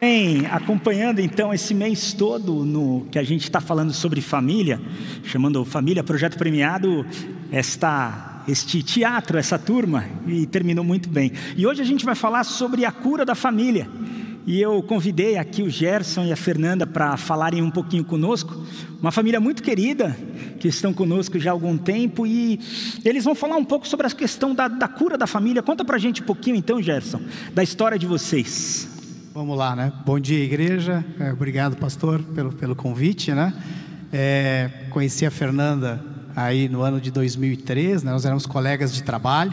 Bem, acompanhando então esse mês todo no que a gente está falando sobre família, chamando Família Projeto Premiado, esta, este teatro, essa turma, e terminou muito bem. E hoje a gente vai falar sobre a cura da família. E eu convidei aqui o Gerson e a Fernanda para falarem um pouquinho conosco. Uma família muito querida, que estão conosco já há algum tempo, e eles vão falar um pouco sobre a questão da, da cura da família. Conta para a gente um pouquinho então, Gerson, da história de vocês. Vamos lá, né? Bom dia, igreja. É, obrigado, pastor, pelo, pelo convite, né? É, conheci a Fernanda aí no ano de 2003, né? nós éramos colegas de trabalho,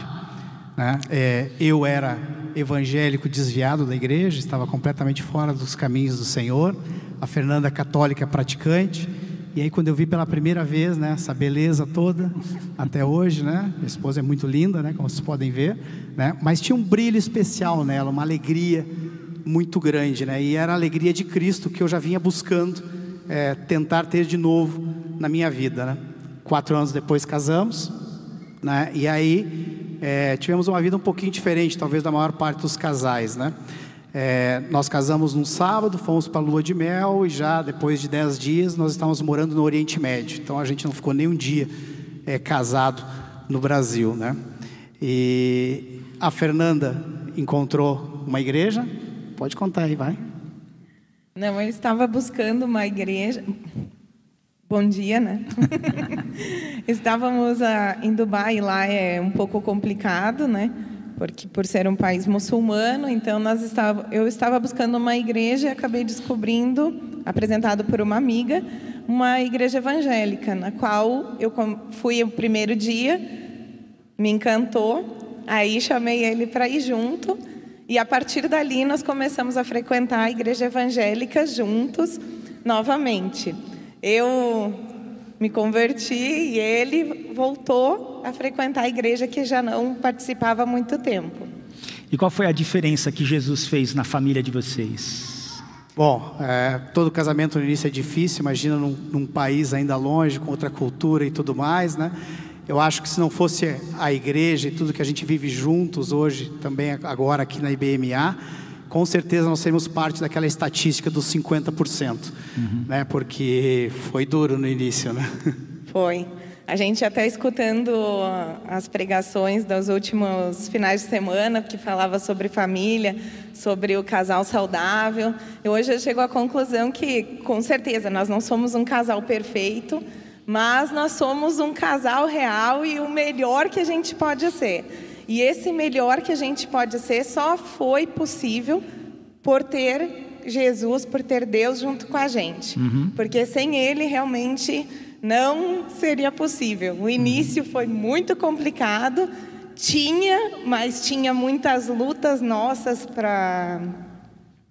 né? É, eu era evangélico desviado da igreja, estava completamente fora dos caminhos do Senhor. A Fernanda católica praticante. E aí quando eu vi pela primeira vez, né, essa beleza toda até hoje, né? Minha esposa é muito linda, né, como vocês podem ver, né? Mas tinha um brilho especial nela, uma alegria muito grande, né? E era a alegria de Cristo que eu já vinha buscando é, tentar ter de novo na minha vida, né? Quatro anos depois casamos, né? E aí é, tivemos uma vida um pouquinho diferente, talvez da maior parte dos casais, né? É, nós casamos num sábado, fomos para a lua de mel e já depois de dez dias nós estávamos morando no Oriente Médio. Então a gente não ficou nem um dia é, casado no Brasil, né? E a Fernanda encontrou uma igreja, Pode contar aí, vai. Não, eu estava buscando uma igreja. Bom dia, né? Estávamos uh, em Dubai, lá é um pouco complicado, né? Porque por ser um país muçulmano, então nós estava, eu estava buscando uma igreja e acabei descobrindo, apresentado por uma amiga, uma igreja evangélica, na qual eu fui o primeiro dia, me encantou, aí chamei ele para ir junto. E a partir dali nós começamos a frequentar a igreja evangélica juntos novamente. Eu me converti e ele voltou a frequentar a igreja que já não participava há muito tempo. E qual foi a diferença que Jesus fez na família de vocês? Bom, é, todo casamento no início é difícil, imagina num, num país ainda longe, com outra cultura e tudo mais, né? Eu acho que se não fosse a igreja e tudo que a gente vive juntos hoje, também agora aqui na IBMA, com certeza nós seremos parte daquela estatística dos 50%, uhum. né? Porque foi duro no início, né? Foi. A gente até escutando as pregações dos últimos finais de semana, que falava sobre família, sobre o casal saudável. E hoje eu chego à conclusão que, com certeza, nós não somos um casal perfeito, mas nós somos um casal real e o melhor que a gente pode ser. E esse melhor que a gente pode ser só foi possível por ter Jesus, por ter Deus junto com a gente. Uhum. Porque sem Ele realmente não seria possível. O início uhum. foi muito complicado, tinha, mas tinha muitas lutas nossas para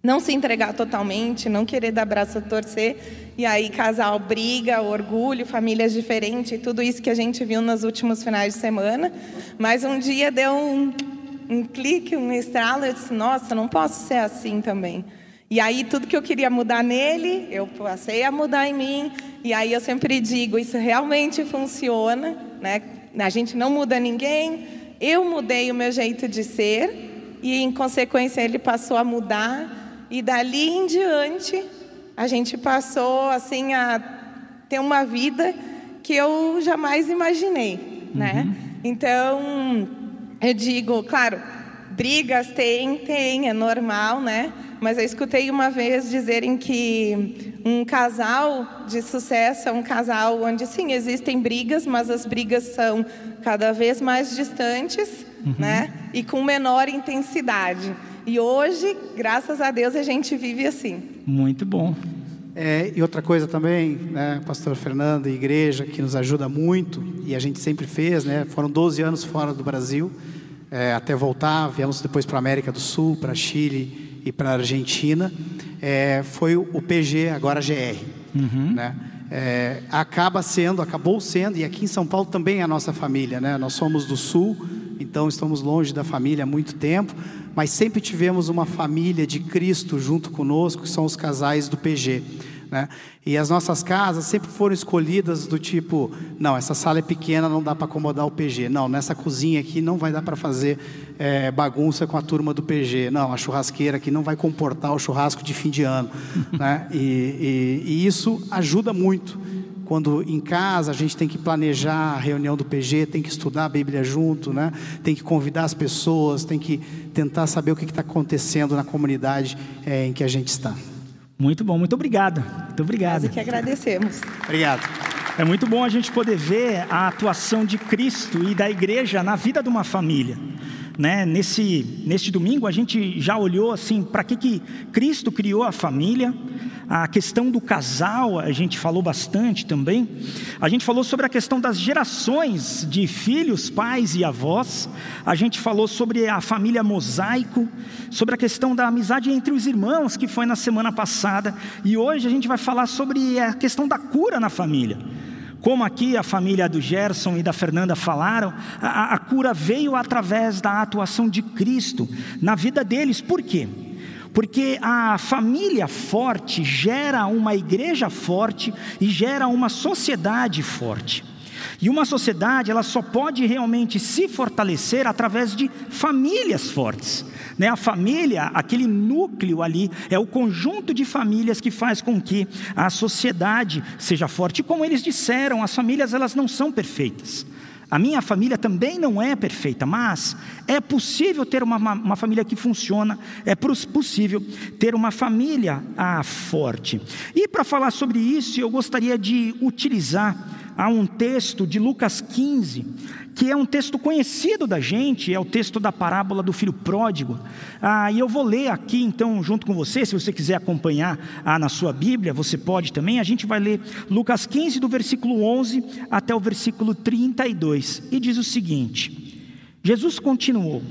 não se entregar totalmente, não querer dar braço a torcer. E aí, casal briga, orgulho, famílias diferentes, tudo isso que a gente viu nos últimos finais de semana. Mas um dia deu um, um clique, um estralo, eu disse: Nossa, não posso ser assim também. E aí, tudo que eu queria mudar nele, eu passei a mudar em mim. E aí, eu sempre digo: Isso realmente funciona. Né? A gente não muda ninguém. Eu mudei o meu jeito de ser. E, em consequência, ele passou a mudar. E dali em diante, a gente passou assim a ter uma vida que eu jamais imaginei, né? uhum. Então, eu digo, claro, brigas tem, tem, é normal, né? Mas eu escutei uma vez dizerem que um casal de sucesso é um casal onde sim existem brigas, mas as brigas são cada vez mais distantes, uhum. né? E com menor intensidade. E hoje, graças a Deus, a gente vive assim. Muito bom. É, e outra coisa também, né, pastor Fernando, igreja, que nos ajuda muito, e a gente sempre fez, né, foram 12 anos fora do Brasil, é, até voltar, viemos depois para a América do Sul, para Chile e para a Argentina, é, foi o PG, agora GR. Uhum. Né? É, acaba sendo, acabou sendo, e aqui em São Paulo também é a nossa família, né? nós somos do Sul, então estamos longe da família há muito tempo, mas sempre tivemos uma família de Cristo junto conosco, que são os casais do PG. Né? E as nossas casas sempre foram escolhidas do tipo: não, essa sala é pequena, não dá para acomodar o PG. Não, nessa cozinha aqui não vai dar para fazer é, bagunça com a turma do PG. Não, a churrasqueira aqui não vai comportar o churrasco de fim de ano. né? e, e, e isso ajuda muito quando em casa a gente tem que planejar a reunião do PG, tem que estudar a Bíblia junto, né? tem que convidar as pessoas, tem que tentar saber o que está acontecendo na comunidade é, em que a gente está. Muito bom, muito obrigado. Muito obrigado. Nós que agradecemos. Obrigado. É muito bom a gente poder ver a atuação de Cristo e da igreja na vida de uma família. Né? Nesse, neste domingo a gente já olhou assim para que, que Cristo criou a família, a questão do casal, a gente falou bastante também. A gente falou sobre a questão das gerações de filhos, pais e avós. A gente falou sobre a família mosaico, sobre a questão da amizade entre os irmãos, que foi na semana passada. E hoje a gente vai falar sobre a questão da cura na família. Como aqui a família do Gerson e da Fernanda falaram, a, a cura veio através da atuação de Cristo na vida deles. Por quê? Porque a família forte gera uma igreja forte e gera uma sociedade forte. E uma sociedade, ela só pode realmente se fortalecer através de famílias fortes. Né? A família, aquele núcleo ali, é o conjunto de famílias que faz com que a sociedade seja forte. E como eles disseram, as famílias elas não são perfeitas. A minha família também não é perfeita, mas é possível ter uma, uma, uma família que funciona, é possível ter uma família ah, forte. E para falar sobre isso, eu gostaria de utilizar há um texto de Lucas 15, que é um texto conhecido da gente, é o texto da parábola do filho pródigo. Ah, e eu vou ler aqui então junto com você, se você quiser acompanhar ah, na sua Bíblia, você pode também. A gente vai ler Lucas 15, do versículo 11 até o versículo 32, e diz o seguinte: Jesus continuou: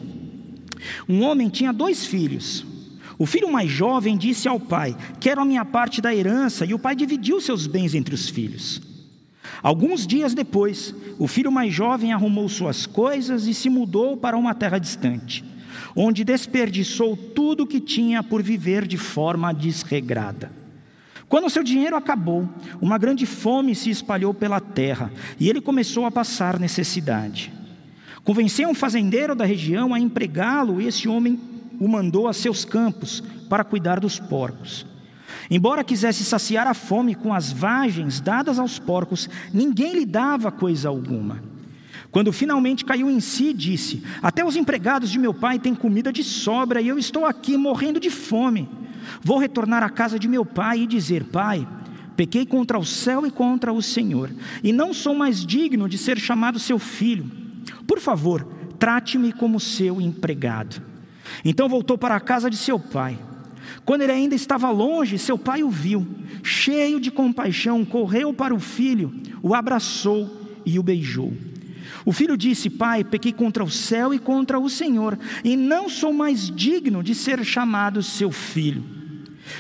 Um homem tinha dois filhos. O filho mais jovem disse ao pai: Quero a minha parte da herança, e o pai dividiu seus bens entre os filhos. Alguns dias depois, o filho mais jovem arrumou suas coisas e se mudou para uma terra distante, onde desperdiçou tudo o que tinha por viver de forma desregrada. Quando seu dinheiro acabou, uma grande fome se espalhou pela terra e ele começou a passar necessidade. Convenceu um fazendeiro da região a empregá-lo e esse homem o mandou a seus campos para cuidar dos porcos. Embora quisesse saciar a fome com as vagens dadas aos porcos, ninguém lhe dava coisa alguma. Quando finalmente caiu em si, disse: Até os empregados de meu pai têm comida de sobra e eu estou aqui morrendo de fome. Vou retornar à casa de meu pai e dizer: Pai, pequei contra o céu e contra o Senhor, e não sou mais digno de ser chamado seu filho. Por favor, trate-me como seu empregado. Então voltou para a casa de seu pai. Quando ele ainda estava longe, seu pai o viu, cheio de compaixão, correu para o filho, o abraçou e o beijou. O filho disse: Pai, pequei contra o céu e contra o Senhor, e não sou mais digno de ser chamado seu filho.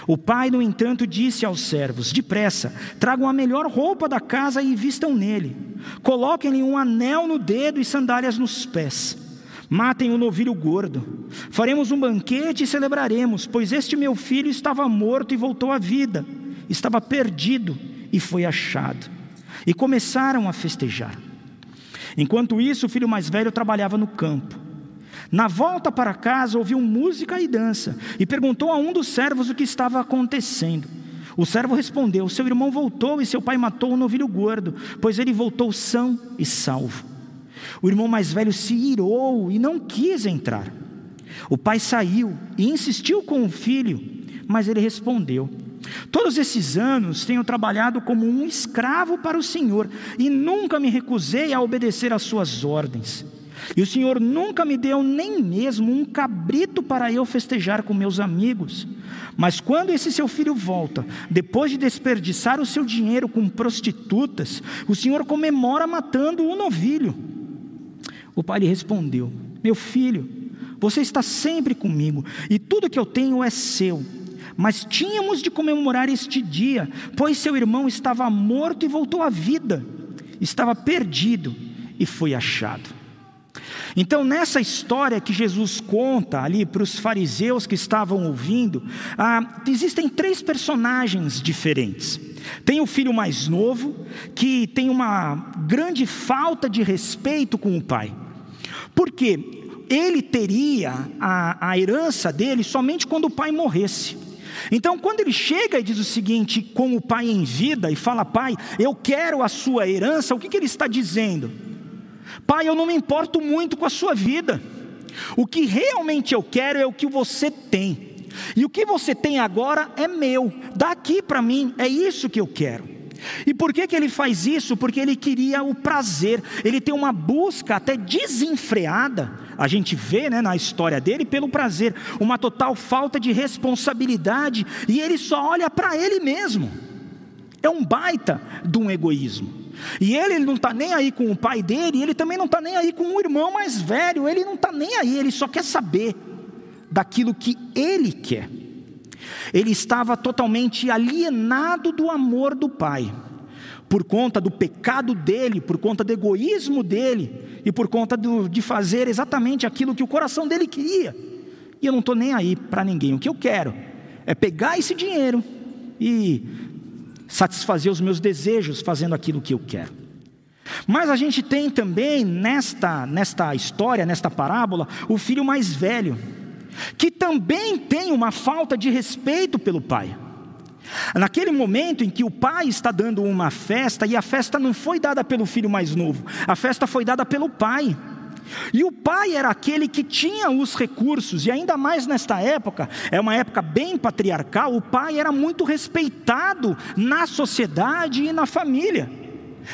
O pai, no entanto, disse aos servos: Depressa, tragam a melhor roupa da casa e vistam nele. Coloquem-lhe um anel no dedo e sandálias nos pés. Matem o novilho gordo. Faremos um banquete e celebraremos, pois este meu filho estava morto e voltou à vida, estava perdido e foi achado. E começaram a festejar. Enquanto isso, o filho mais velho trabalhava no campo. Na volta para casa, ouviu música e dança e perguntou a um dos servos o que estava acontecendo. O servo respondeu: Seu irmão voltou e seu pai matou o novilho gordo, pois ele voltou são e salvo. O irmão mais velho se irou e não quis entrar. O pai saiu e insistiu com o filho, mas ele respondeu: Todos esses anos tenho trabalhado como um escravo para o Senhor e nunca me recusei a obedecer às suas ordens. E o Senhor nunca me deu nem mesmo um cabrito para eu festejar com meus amigos. Mas quando esse seu filho volta, depois de desperdiçar o seu dinheiro com prostitutas, o Senhor comemora matando o novilho. O pai lhe respondeu: Meu filho, você está sempre comigo e tudo que eu tenho é seu. Mas tínhamos de comemorar este dia, pois seu irmão estava morto e voltou à vida, estava perdido e foi achado. Então, nessa história que Jesus conta ali para os fariseus que estavam ouvindo, ah, existem três personagens diferentes. Tem o filho mais novo, que tem uma grande falta de respeito com o pai. Por quê? Ele teria a, a herança dele somente quando o pai morresse. Então, quando ele chega e diz o seguinte, com o pai em vida, e fala, pai, eu quero a sua herança, o que, que ele está dizendo? Pai, eu não me importo muito com a sua vida. O que realmente eu quero é o que você tem. E o que você tem agora é meu. Dá aqui para mim, é isso que eu quero. E por que, que ele faz isso? Porque ele queria o prazer, ele tem uma busca até desenfreada, a gente vê né, na história dele, pelo prazer, uma total falta de responsabilidade, e ele só olha para ele mesmo. É um baita de um egoísmo. E ele, ele não está nem aí com o pai dele, ele também não está nem aí com o irmão mais velho, ele não está nem aí, ele só quer saber daquilo que ele quer. Ele estava totalmente alienado do amor do pai, por conta do pecado dele, por conta do egoísmo dele e por conta do, de fazer exatamente aquilo que o coração dele queria. E eu não estou nem aí para ninguém. O que eu quero é pegar esse dinheiro e satisfazer os meus desejos fazendo aquilo que eu quero. Mas a gente tem também nesta, nesta história, nesta parábola, o filho mais velho, que também tem uma falta de respeito pelo pai. Naquele momento em que o pai está dando uma festa, e a festa não foi dada pelo filho mais novo, a festa foi dada pelo pai. E o pai era aquele que tinha os recursos, e ainda mais nesta época, é uma época bem patriarcal, o pai era muito respeitado na sociedade e na família.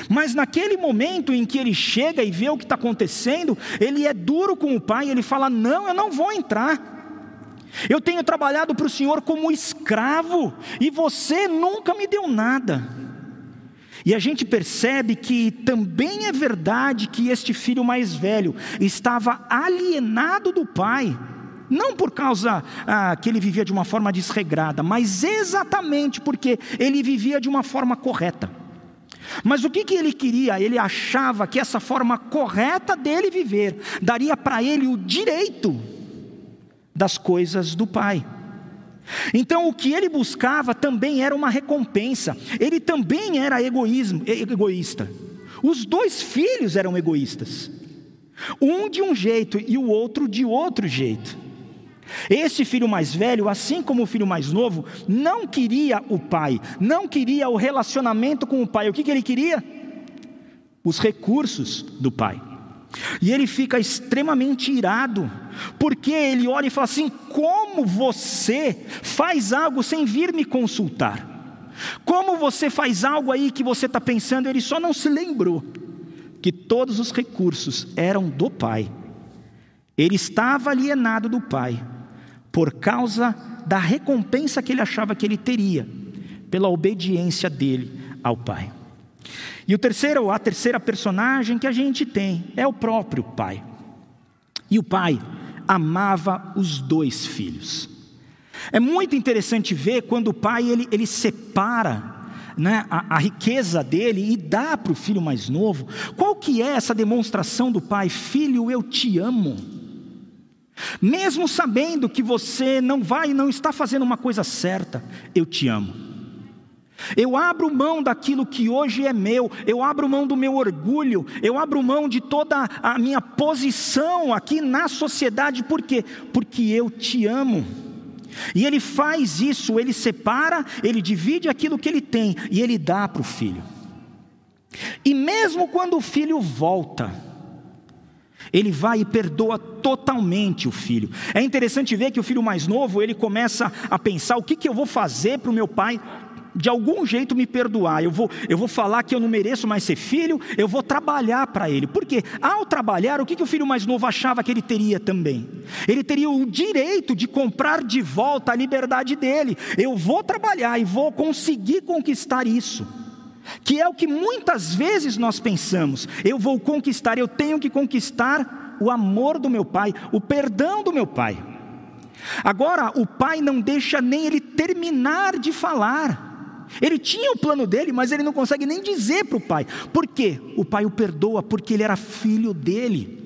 Mas naquele momento em que ele chega e vê o que está acontecendo, ele é duro com o pai, ele fala: Não, eu não vou entrar. Eu tenho trabalhado para o Senhor como escravo, e você nunca me deu nada. E a gente percebe que também é verdade que este filho mais velho estava alienado do pai, não por causa ah, que ele vivia de uma forma desregrada, mas exatamente porque ele vivia de uma forma correta. Mas o que, que ele queria? Ele achava que essa forma correta dele viver daria para ele o direito das coisas do pai. Então, o que ele buscava também era uma recompensa, ele também era egoísmo, egoísta. Os dois filhos eram egoístas, um de um jeito e o outro de outro jeito. Esse filho mais velho, assim como o filho mais novo, não queria o pai, não queria o relacionamento com o pai. O que, que ele queria? Os recursos do pai. E ele fica extremamente irado, porque ele olha e fala assim: como você faz algo sem vir me consultar? Como você faz algo aí que você está pensando? Ele só não se lembrou que todos os recursos eram do pai. Ele estava alienado do pai, por causa da recompensa que ele achava que ele teria, pela obediência dele ao pai. E o terceiro, a terceira personagem que a gente tem é o próprio pai. E o pai amava os dois filhos. É muito interessante ver quando o pai ele, ele separa né, a, a, riqueza dele e dá para o filho mais novo. Qual que é essa demonstração do pai? Filho, eu te amo. Mesmo sabendo que você não vai e não está fazendo uma coisa certa, eu te amo. Eu abro mão daquilo que hoje é meu, eu abro mão do meu orgulho, eu abro mão de toda a minha posição aqui na sociedade, por quê? Porque eu te amo. E ele faz isso, ele separa, ele divide aquilo que ele tem e ele dá para o filho. E mesmo quando o filho volta, ele vai e perdoa totalmente o filho. É interessante ver que o filho mais novo, ele começa a pensar: o que, que eu vou fazer para o meu pai de algum jeito me perdoar, eu vou, eu vou falar que eu não mereço mais ser filho, eu vou trabalhar para ele. Porque ao trabalhar, o que, que o filho mais novo achava que ele teria também? Ele teria o direito de comprar de volta a liberdade dele. Eu vou trabalhar e vou conseguir conquistar isso. Que é o que muitas vezes nós pensamos. Eu vou conquistar, eu tenho que conquistar o amor do meu pai, o perdão do meu pai. Agora, o pai não deixa nem ele terminar de falar. Ele tinha o plano dele, mas ele não consegue nem dizer para o pai. Por quê? O pai o perdoa porque ele era filho dele.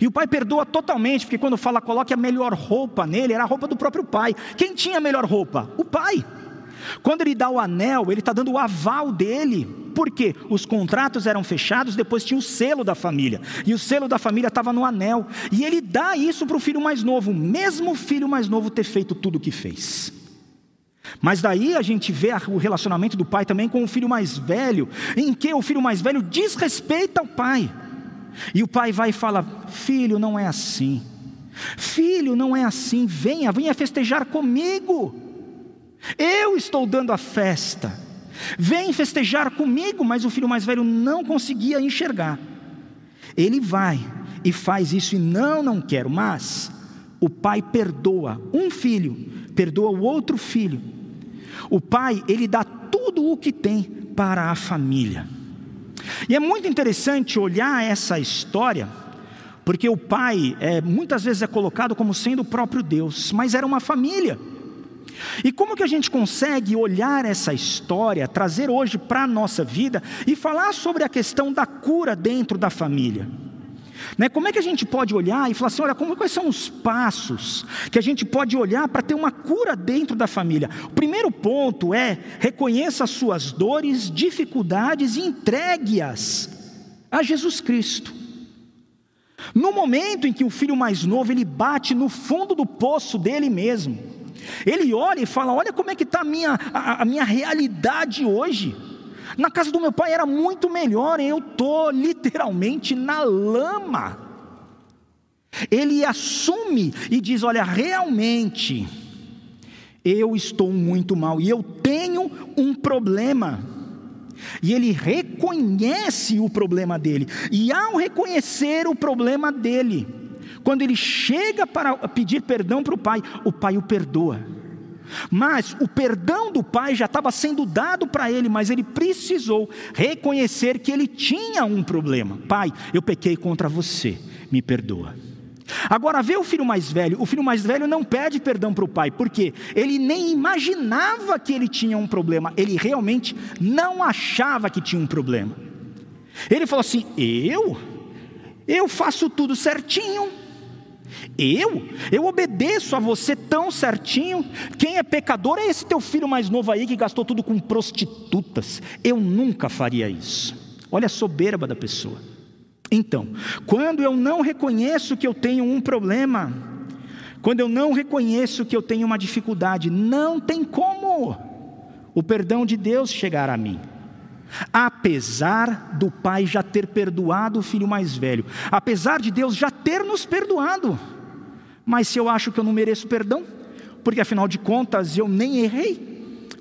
E o pai perdoa totalmente, porque quando fala coloque a melhor roupa nele, era a roupa do próprio pai. Quem tinha a melhor roupa? O pai. Quando ele dá o anel, ele está dando o aval dele, porque os contratos eram fechados, depois tinha o selo da família, e o selo da família estava no anel, e ele dá isso para o filho mais novo, mesmo o filho mais novo ter feito tudo o que fez. Mas daí a gente vê o relacionamento do pai também com o filho mais velho, em que o filho mais velho desrespeita o pai. E o pai vai e fala: Filho, não é assim. Filho, não é assim. Venha, venha festejar comigo. Eu estou dando a festa. Vem festejar comigo, mas o filho mais velho não conseguia enxergar. Ele vai e faz isso e não, não quero, mas o pai perdoa um filho, perdoa o outro filho. O pai, ele dá tudo o que tem para a família. E é muito interessante olhar essa história, porque o pai é, muitas vezes é colocado como sendo o próprio Deus, mas era uma família. E como que a gente consegue olhar essa história, trazer hoje para a nossa vida e falar sobre a questão da cura dentro da família? Né? Como é que a gente pode olhar e falar assim: olha, como, quais são os passos que a gente pode olhar para ter uma cura dentro da família? O primeiro ponto é reconheça as suas dores, dificuldades e entregue-as a Jesus Cristo. No momento em que o filho mais novo ele bate no fundo do poço dele mesmo, ele olha e fala: Olha como é que está a minha, a, a minha realidade hoje. Na casa do meu pai era muito melhor, eu estou literalmente na lama. Ele assume e diz: Olha, realmente, eu estou muito mal e eu tenho um problema. E ele reconhece o problema dele, e ao reconhecer o problema dele, quando ele chega para pedir perdão para o pai, o pai o perdoa. Mas o perdão do pai já estava sendo dado para ele, mas ele precisou reconhecer que ele tinha um problema. Pai, eu pequei contra você, me perdoa. Agora vê o filho mais velho. O filho mais velho não pede perdão para o pai, porque ele nem imaginava que ele tinha um problema. Ele realmente não achava que tinha um problema. Ele falou assim: Eu? Eu faço tudo certinho. Eu? Eu obedeço a você tão certinho. Quem é pecador é esse teu filho mais novo aí que gastou tudo com prostitutas. Eu nunca faria isso. Olha a soberba da pessoa. Então, quando eu não reconheço que eu tenho um problema, quando eu não reconheço que eu tenho uma dificuldade, não tem como o perdão de Deus chegar a mim. Apesar do pai já ter perdoado o filho mais velho, apesar de Deus já ter nos perdoado, mas se eu acho que eu não mereço perdão, porque afinal de contas eu nem errei,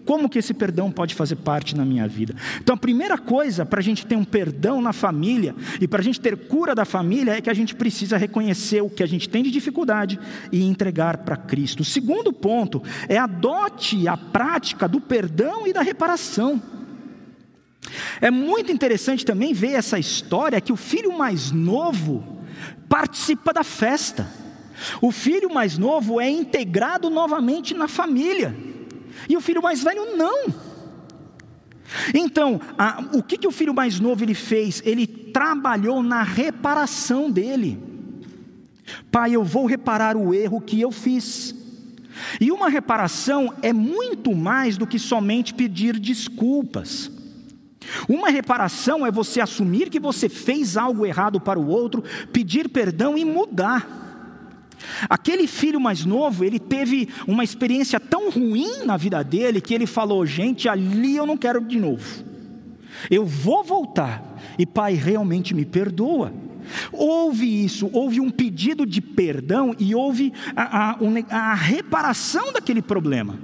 como que esse perdão pode fazer parte na minha vida? Então, a primeira coisa para a gente ter um perdão na família e para a gente ter cura da família é que a gente precisa reconhecer o que a gente tem de dificuldade e entregar para Cristo. O segundo ponto é adote a prática do perdão e da reparação. É muito interessante também ver essa história que o filho mais novo participa da festa. O filho mais novo é integrado novamente na família, e o filho mais velho não. Então, a, o que, que o filho mais novo ele fez? Ele trabalhou na reparação dele. Pai, eu vou reparar o erro que eu fiz. E uma reparação é muito mais do que somente pedir desculpas. Uma reparação é você assumir que você fez algo errado para o outro, pedir perdão e mudar. Aquele filho mais novo, ele teve uma experiência tão ruim na vida dele que ele falou: gente, ali eu não quero de novo. Eu vou voltar e pai realmente me perdoa. Houve isso, houve um pedido de perdão e houve a, a, a reparação daquele problema.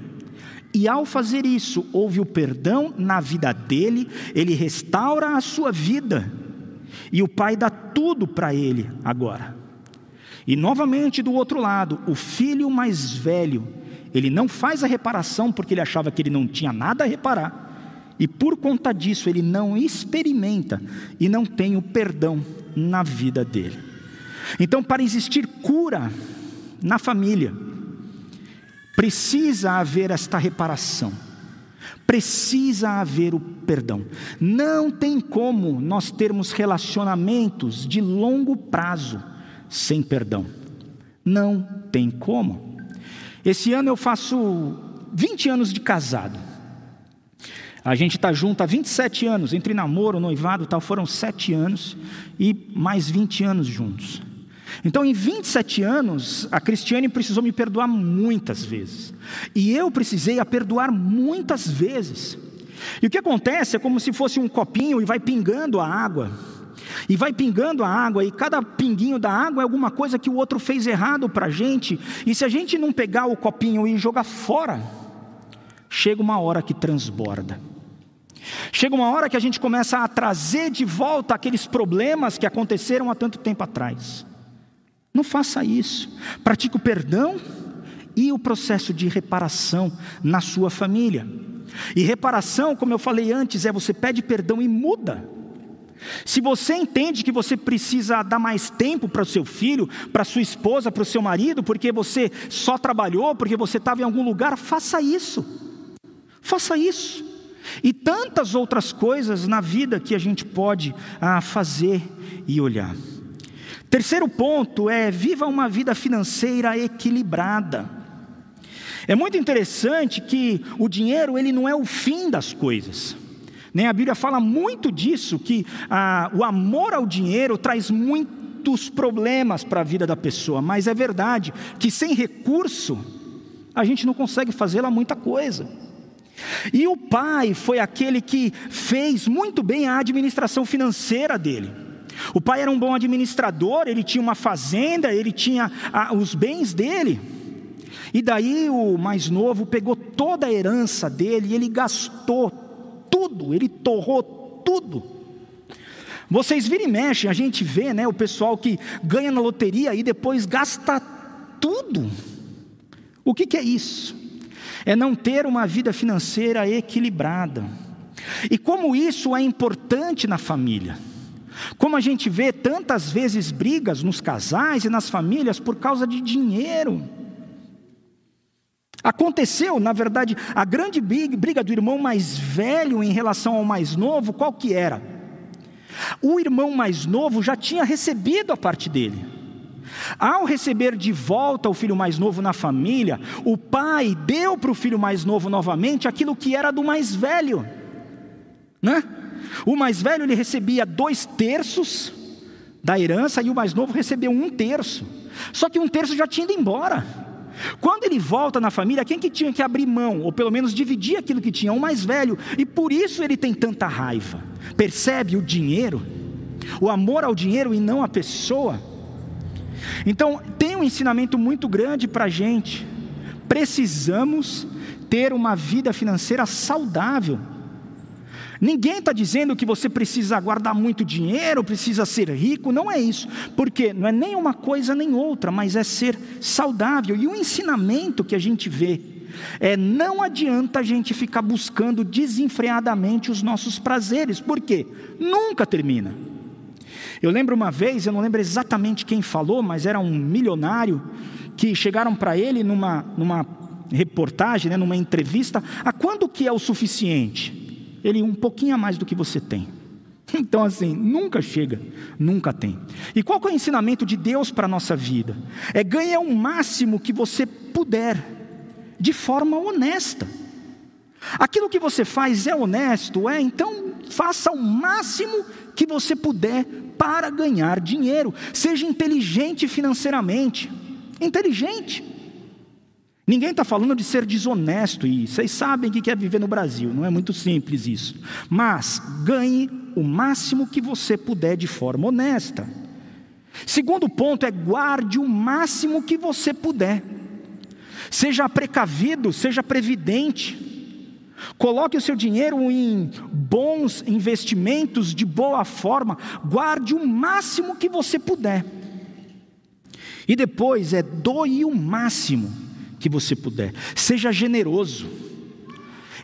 E ao fazer isso, houve o perdão na vida dele, ele restaura a sua vida, e o pai dá tudo para ele agora. E novamente do outro lado, o filho mais velho, ele não faz a reparação porque ele achava que ele não tinha nada a reparar. E por conta disso, ele não experimenta e não tem o perdão na vida dele. Então, para existir cura na família, precisa haver esta reparação. Precisa haver o perdão. Não tem como nós termos relacionamentos de longo prazo sem perdão. Não tem como. Esse ano eu faço 20 anos de casado. A gente está junto há 27 anos, entre namoro, noivado tal, foram 7 anos e mais 20 anos juntos. Então, em 27 anos, a Cristiane precisou me perdoar muitas vezes. E eu precisei a perdoar muitas vezes. E o que acontece é como se fosse um copinho e vai pingando a água. E vai pingando a água, e cada pinguinho da água é alguma coisa que o outro fez errado para a gente. E se a gente não pegar o copinho e jogar fora, chega uma hora que transborda. Chega uma hora que a gente começa a trazer de volta aqueles problemas que aconteceram há tanto tempo atrás. Não faça isso. Pratique o perdão e o processo de reparação na sua família. E reparação, como eu falei antes, é você pede perdão e muda. Se você entende que você precisa dar mais tempo para o seu filho, para sua esposa, para o seu marido, porque você só trabalhou, porque você estava em algum lugar, faça isso. Faça isso. E tantas outras coisas na vida que a gente pode ah, fazer e olhar. Terceiro ponto é viva uma vida financeira equilibrada. É muito interessante que o dinheiro ele não é o fim das coisas. Nem a Bíblia fala muito disso que ah, o amor ao dinheiro traz muitos problemas para a vida da pessoa. Mas é verdade que sem recurso a gente não consegue fazer lá muita coisa. E o pai foi aquele que fez muito bem a administração financeira dele. O pai era um bom administrador, ele tinha uma fazenda, ele tinha ah, os bens dele. E daí o mais novo pegou toda a herança dele e ele gastou tudo, ele torrou tudo. Vocês viram e mexem, a gente vê né, o pessoal que ganha na loteria e depois gasta tudo. O que, que é isso? É não ter uma vida financeira equilibrada. E como isso é importante na família. Como a gente vê tantas vezes brigas nos casais e nas famílias por causa de dinheiro. Aconteceu, na verdade, a grande briga do irmão mais velho em relação ao mais novo, qual que era? O irmão mais novo já tinha recebido a parte dele. Ao receber de volta o filho mais novo na família, o pai deu para o filho mais novo novamente aquilo que era do mais velho, né? O mais velho ele recebia dois terços da herança e o mais novo recebeu um terço. Só que um terço já tinha ido embora. Quando ele volta na família, quem que tinha que abrir mão, ou pelo menos dividir aquilo que tinha? O mais velho, e por isso ele tem tanta raiva. Percebe o dinheiro, o amor ao dinheiro e não à pessoa. Então, tem um ensinamento muito grande para a gente. Precisamos ter uma vida financeira saudável. Ninguém está dizendo que você precisa guardar muito dinheiro, precisa ser rico, não é isso, porque não é nem uma coisa nem outra, mas é ser saudável. E o ensinamento que a gente vê é não adianta a gente ficar buscando desenfreadamente os nossos prazeres, porque nunca termina. Eu lembro uma vez, eu não lembro exatamente quem falou, mas era um milionário que chegaram para ele numa, numa reportagem, né, numa entrevista, a quando que é o suficiente? Ele um pouquinho a mais do que você tem. Então, assim, nunca chega, nunca tem. E qual é o ensinamento de Deus para a nossa vida? É ganhe o máximo que você puder, de forma honesta. Aquilo que você faz é honesto, é? Então, faça o máximo que você puder para ganhar dinheiro. Seja inteligente financeiramente. Inteligente. Ninguém está falando de ser desonesto, e vocês sabem o que é viver no Brasil, não é muito simples isso. Mas ganhe o máximo que você puder de forma honesta. Segundo ponto é guarde o máximo que você puder. Seja precavido, seja previdente. Coloque o seu dinheiro em bons investimentos de boa forma. Guarde o máximo que você puder. E depois é doe o máximo que você puder. Seja generoso.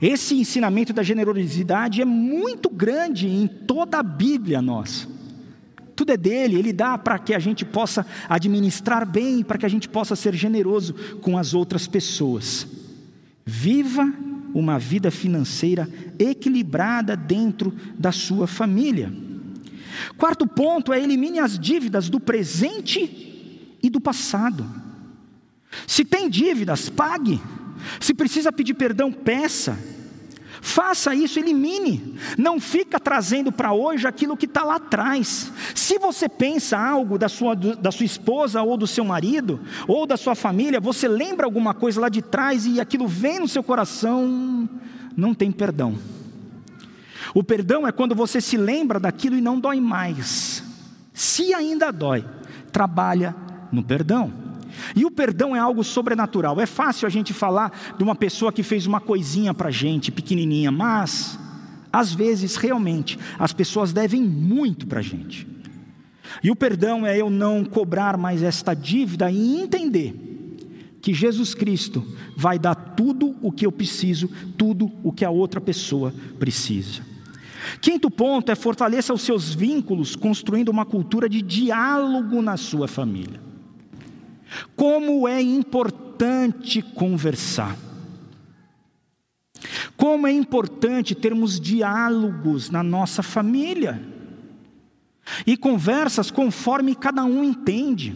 Esse ensinamento da generosidade é muito grande em toda a Bíblia nossa. Tudo é dele, ele dá para que a gente possa administrar bem, para que a gente possa ser generoso com as outras pessoas. Viva uma vida financeira equilibrada dentro da sua família. Quarto ponto é elimine as dívidas do presente e do passado. Se tem dívidas, pague. Se precisa pedir perdão, peça. Faça isso, elimine. Não fica trazendo para hoje aquilo que está lá atrás. Se você pensa algo da sua, da sua esposa ou do seu marido, ou da sua família, você lembra alguma coisa lá de trás e aquilo vem no seu coração, não tem perdão. O perdão é quando você se lembra daquilo e não dói mais. Se ainda dói, trabalha no perdão. E o perdão é algo sobrenatural. É fácil a gente falar de uma pessoa que fez uma coisinha para gente, pequenininha, mas, às vezes, realmente, as pessoas devem muito para a gente. E o perdão é eu não cobrar mais esta dívida e entender que Jesus Cristo vai dar tudo o que eu preciso, tudo o que a outra pessoa precisa. Quinto ponto é fortaleça os seus vínculos, construindo uma cultura de diálogo na sua família. Como é importante conversar. Como é importante termos diálogos na nossa família. E conversas conforme cada um entende.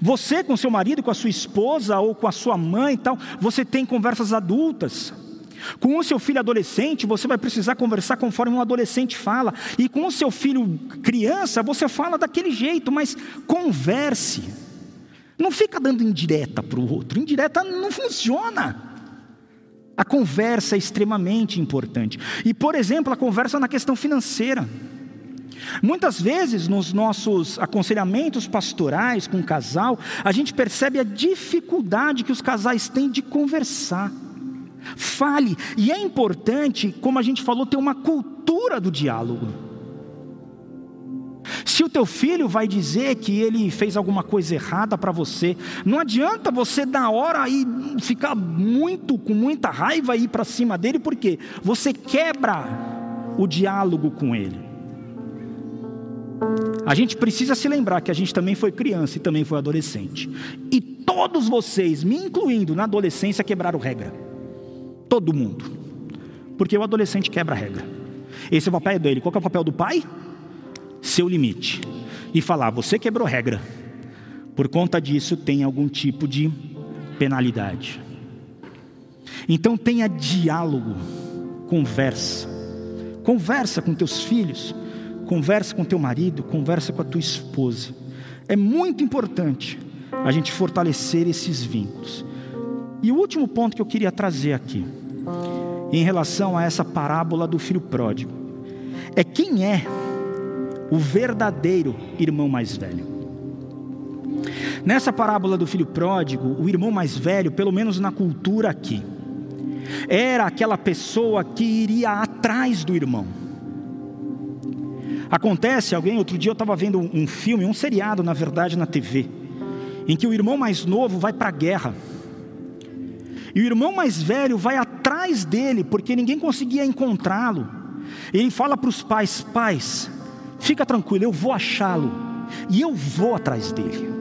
Você com seu marido, com a sua esposa ou com a sua mãe e tal, você tem conversas adultas. Com o seu filho adolescente, você vai precisar conversar conforme um adolescente fala. E com o seu filho criança, você fala daquele jeito, mas converse. Não fica dando indireta para o outro, indireta não funciona. A conversa é extremamente importante. E, por exemplo, a conversa na questão financeira. Muitas vezes nos nossos aconselhamentos pastorais com o casal, a gente percebe a dificuldade que os casais têm de conversar. Fale, e é importante, como a gente falou, ter uma cultura do diálogo. Se o teu filho vai dizer que ele fez alguma coisa errada para você, não adianta você na hora aí ficar muito com muita raiva e ir para cima dele, porque você quebra o diálogo com ele. A gente precisa se lembrar que a gente também foi criança e também foi adolescente. E todos vocês, me incluindo na adolescência, quebraram regra. Todo mundo. Porque o adolescente quebra regra. Esse é o papel dele. Qual é o papel do pai? Seu limite e falar: você quebrou regra, por conta disso tem algum tipo de penalidade. Então tenha diálogo, conversa, conversa com teus filhos, conversa com teu marido, conversa com a tua esposa. É muito importante a gente fortalecer esses vínculos. E o último ponto que eu queria trazer aqui, em relação a essa parábola do filho pródigo, é quem é o verdadeiro irmão mais velho. Nessa parábola do filho pródigo, o irmão mais velho, pelo menos na cultura aqui, era aquela pessoa que iria atrás do irmão. Acontece, alguém, outro dia eu estava vendo um filme, um seriado, na verdade, na TV, em que o irmão mais novo vai para a guerra. E o irmão mais velho vai atrás dele, porque ninguém conseguia encontrá-lo. Ele fala para os pais: Pais, Fica tranquilo, eu vou achá-lo e eu vou atrás dele.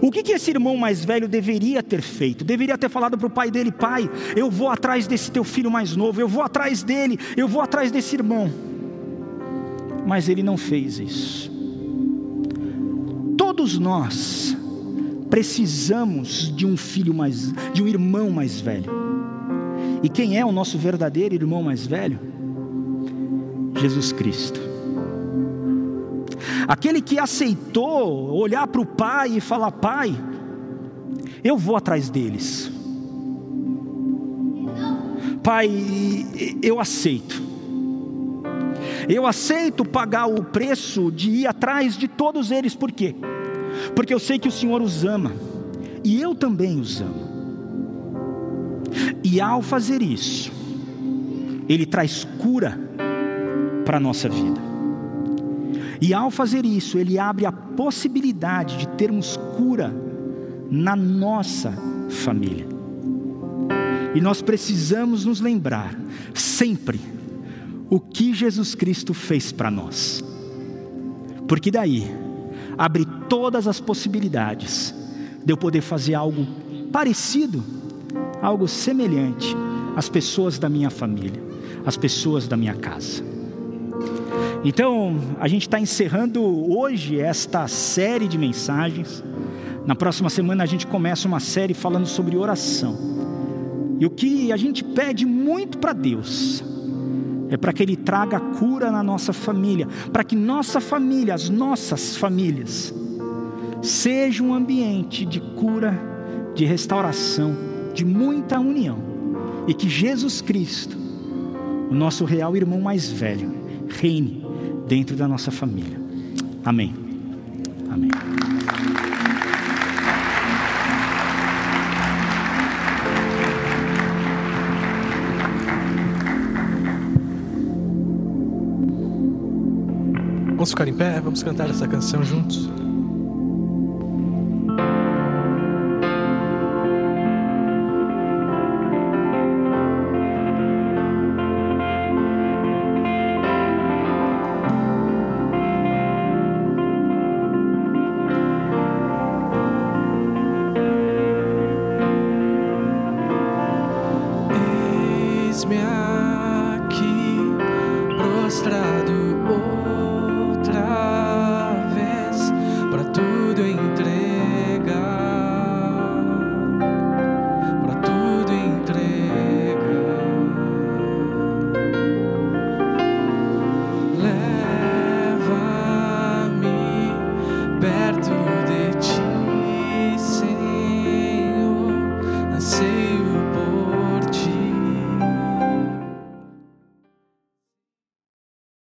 O que, que esse irmão mais velho deveria ter feito? Deveria ter falado para o pai dele: Pai, eu vou atrás desse teu filho mais novo, eu vou atrás dele, eu vou atrás desse irmão. Mas ele não fez isso. Todos nós precisamos de um filho mais, de um irmão mais velho. E quem é o nosso verdadeiro irmão mais velho? Jesus Cristo. Aquele que aceitou olhar para o pai e falar: Pai, eu vou atrás deles. Pai, eu aceito. Eu aceito pagar o preço de ir atrás de todos eles, por quê? Porque eu sei que o Senhor os ama, e eu também os amo. E ao fazer isso, Ele traz cura para a nossa vida. E ao fazer isso, ele abre a possibilidade de termos cura na nossa família. E nós precisamos nos lembrar sempre o que Jesus Cristo fez para nós. Porque daí abre todas as possibilidades de eu poder fazer algo parecido, algo semelhante às pessoas da minha família, às pessoas da minha casa. Então, a gente está encerrando hoje esta série de mensagens. Na próxima semana a gente começa uma série falando sobre oração. E o que a gente pede muito para Deus é para que Ele traga cura na nossa família, para que nossa família, as nossas famílias, seja um ambiente de cura, de restauração, de muita união, e que Jesus Cristo, o nosso real irmão mais velho, reine dentro da nossa família. Amém. Amém. Vamos ficar em pé, vamos cantar essa canção juntos.